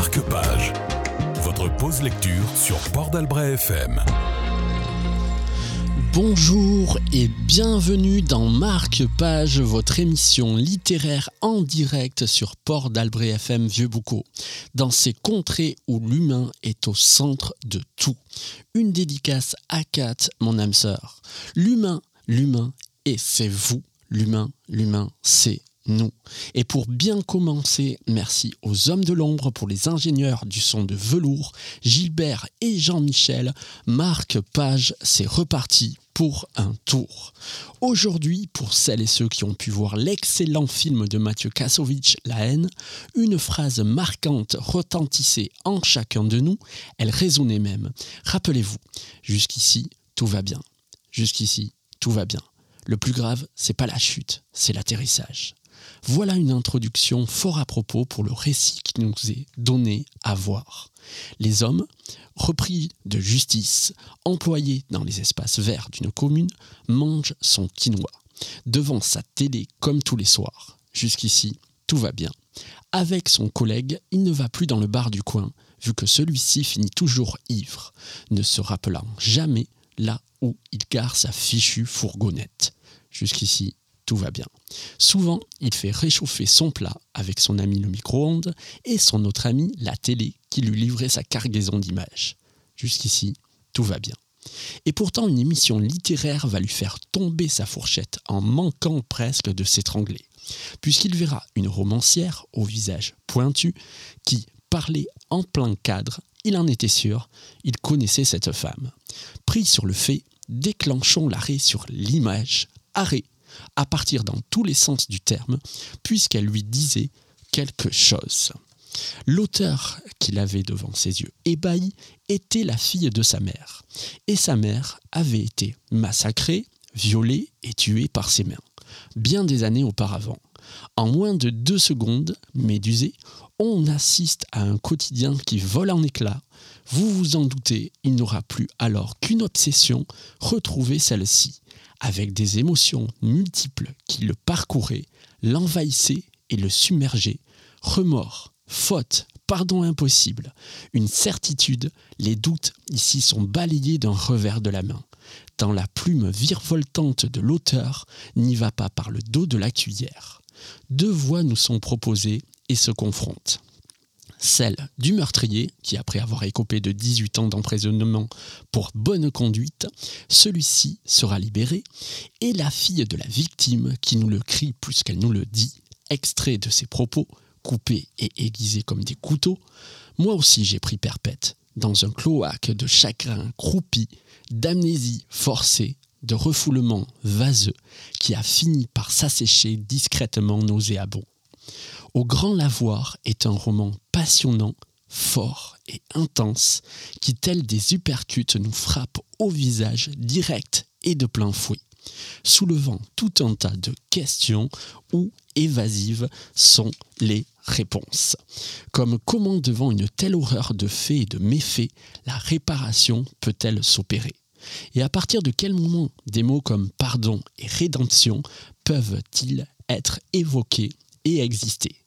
Marque-Page. Votre pause lecture sur Port d'Albret FM. Bonjour et bienvenue dans Marque-Page, votre émission littéraire en direct sur Port d'Albret FM Vieux-Boucau. Dans ces contrées où l'humain est au centre de tout. Une dédicace à Kat, mon âme sœur. L'humain, l'humain, et c'est vous. L'humain, l'humain, c'est Et pour bien commencer, merci aux hommes de l'ombre, pour les ingénieurs du son de velours, Gilbert et Jean-Michel. Marc Page, c'est reparti pour un tour. Aujourd'hui, pour celles et ceux qui ont pu voir l'excellent film de Mathieu Kassovitch, La haine, une phrase marquante retentissait en chacun de nous, elle résonnait même. Rappelez-vous, jusqu'ici, tout va bien. Jusqu'ici, tout va bien. Le plus grave, c'est pas la chute, c'est l'atterrissage. Voilà une introduction fort à propos pour le récit qui nous est donné à voir. Les hommes, repris de justice, employés dans les espaces verts d'une commune, mangent son quinoa, devant sa télé comme tous les soirs. Jusqu'ici, tout va bien. Avec son collègue, il ne va plus dans le bar du coin, vu que celui-ci finit toujours ivre, ne se rappelant jamais là où il gare sa fichue fourgonnette. Jusqu'ici, tout va bien. Souvent, il fait réchauffer son plat avec son ami le micro-ondes et son autre ami la télé qui lui livrait sa cargaison d'images. Jusqu'ici, tout va bien. Et pourtant, une émission littéraire va lui faire tomber sa fourchette en manquant presque de s'étrangler, puisqu'il verra une romancière au visage pointu qui parlait en plein cadre, il en était sûr, il connaissait cette femme. Pris sur le fait, déclenchons l'arrêt sur l'image, arrêt à partir dans tous les sens du terme, puisqu'elle lui disait quelque chose. L'auteur qu'il avait devant ses yeux ébahi était la fille de sa mère, et sa mère avait été massacrée, violée et tuée par ses mains, bien des années auparavant. En moins de deux secondes, médusé, on assiste à un quotidien qui vole en éclats. Vous vous en doutez, il n'aura plus alors qu'une obsession, retrouver celle-ci, avec des émotions multiples qui le parcouraient, l'envahissaient et le submergeaient. Remords, faute, pardon impossible, une certitude, les doutes ici sont balayés d'un revers de la main. Dans la plume virevoltante de l'auteur n'y va pas par le dos de la cuillère. Deux voix nous sont proposées et se confrontent celle du meurtrier, qui après avoir écopé de 18 ans d'emprisonnement pour bonne conduite, celui-ci sera libéré, et la fille de la victime, qui nous le crie plus qu'elle nous le dit, extrait de ses propos, coupés et aiguisés comme des couteaux, moi aussi j'ai pris perpète, dans un cloaque de chagrin croupi, d'amnésie forcée, de refoulement vaseux, qui a fini par s'assécher discrètement nauséabond. Au Grand Lavoir est un roman passionnant, fort et intense qui, tel des uppercuts, nous frappe au visage direct et de plein fouet, soulevant tout un tas de questions où évasives sont les réponses. Comme comment devant une telle horreur de faits et de méfaits, la réparation peut-elle s'opérer? Et à partir de quel moment des mots comme pardon et rédemption peuvent-ils être évoqués et exister?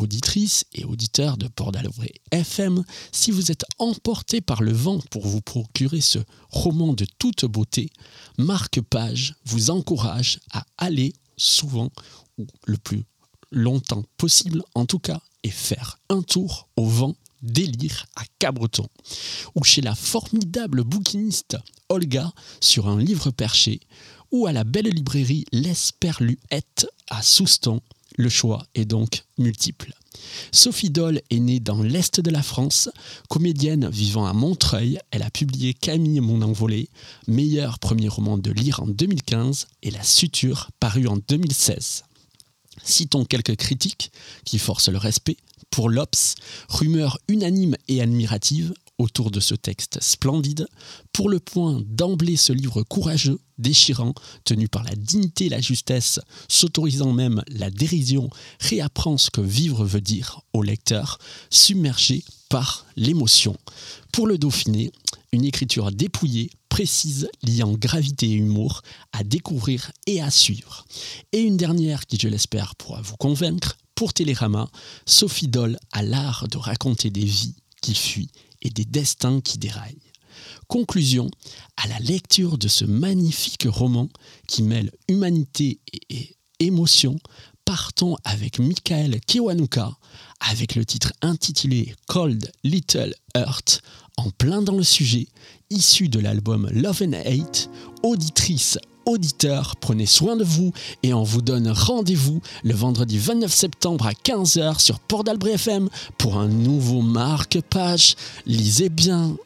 Auditrices et auditeurs de Port d'Albret FM, si vous êtes emporté par le vent pour vous procurer ce roman de toute beauté, Marque Page vous encourage à aller souvent, ou le plus longtemps possible en tout cas, et faire un tour au vent délire à Cabreton, ou chez la formidable bouquiniste Olga sur un livre perché, ou à la belle librairie L'Esperluette à Souston le choix est donc multiple. Sophie Doll est née dans l'Est de la France. Comédienne vivant à Montreuil, elle a publié Camille Mon Envolé, meilleur premier roman de lire en 2015, et La Suture, paru en 2016. Citons quelques critiques qui forcent le respect. Pour l'Obs, rumeur unanime et admirative, autour de ce texte splendide, pour le point d'emblée ce livre courageux, déchirant, tenu par la dignité et la justesse, s'autorisant même la dérision, réapprend ce que vivre veut dire au lecteur, submergé par l'émotion. Pour le Dauphiné, une écriture dépouillée, précise, liant gravité et humour, à découvrir et à suivre. Et une dernière qui, je l'espère, pourra vous convaincre, pour Télérama, Sophie Doll a l'art de raconter des vies qui fuient et des destins qui déraillent. Conclusion, à la lecture de ce magnifique roman qui mêle humanité et émotion, partons avec Michael Kiwanuka avec le titre intitulé Cold Little Earth, en plein dans le sujet, issu de l'album Love and Hate, auditrice auditeurs, prenez soin de vous et on vous donne rendez-vous le vendredi 29 septembre à 15h sur Port d'Albret FM pour un nouveau marque-page. Lisez bien.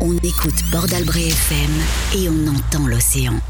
On écoute Port FM et on entend l'océan.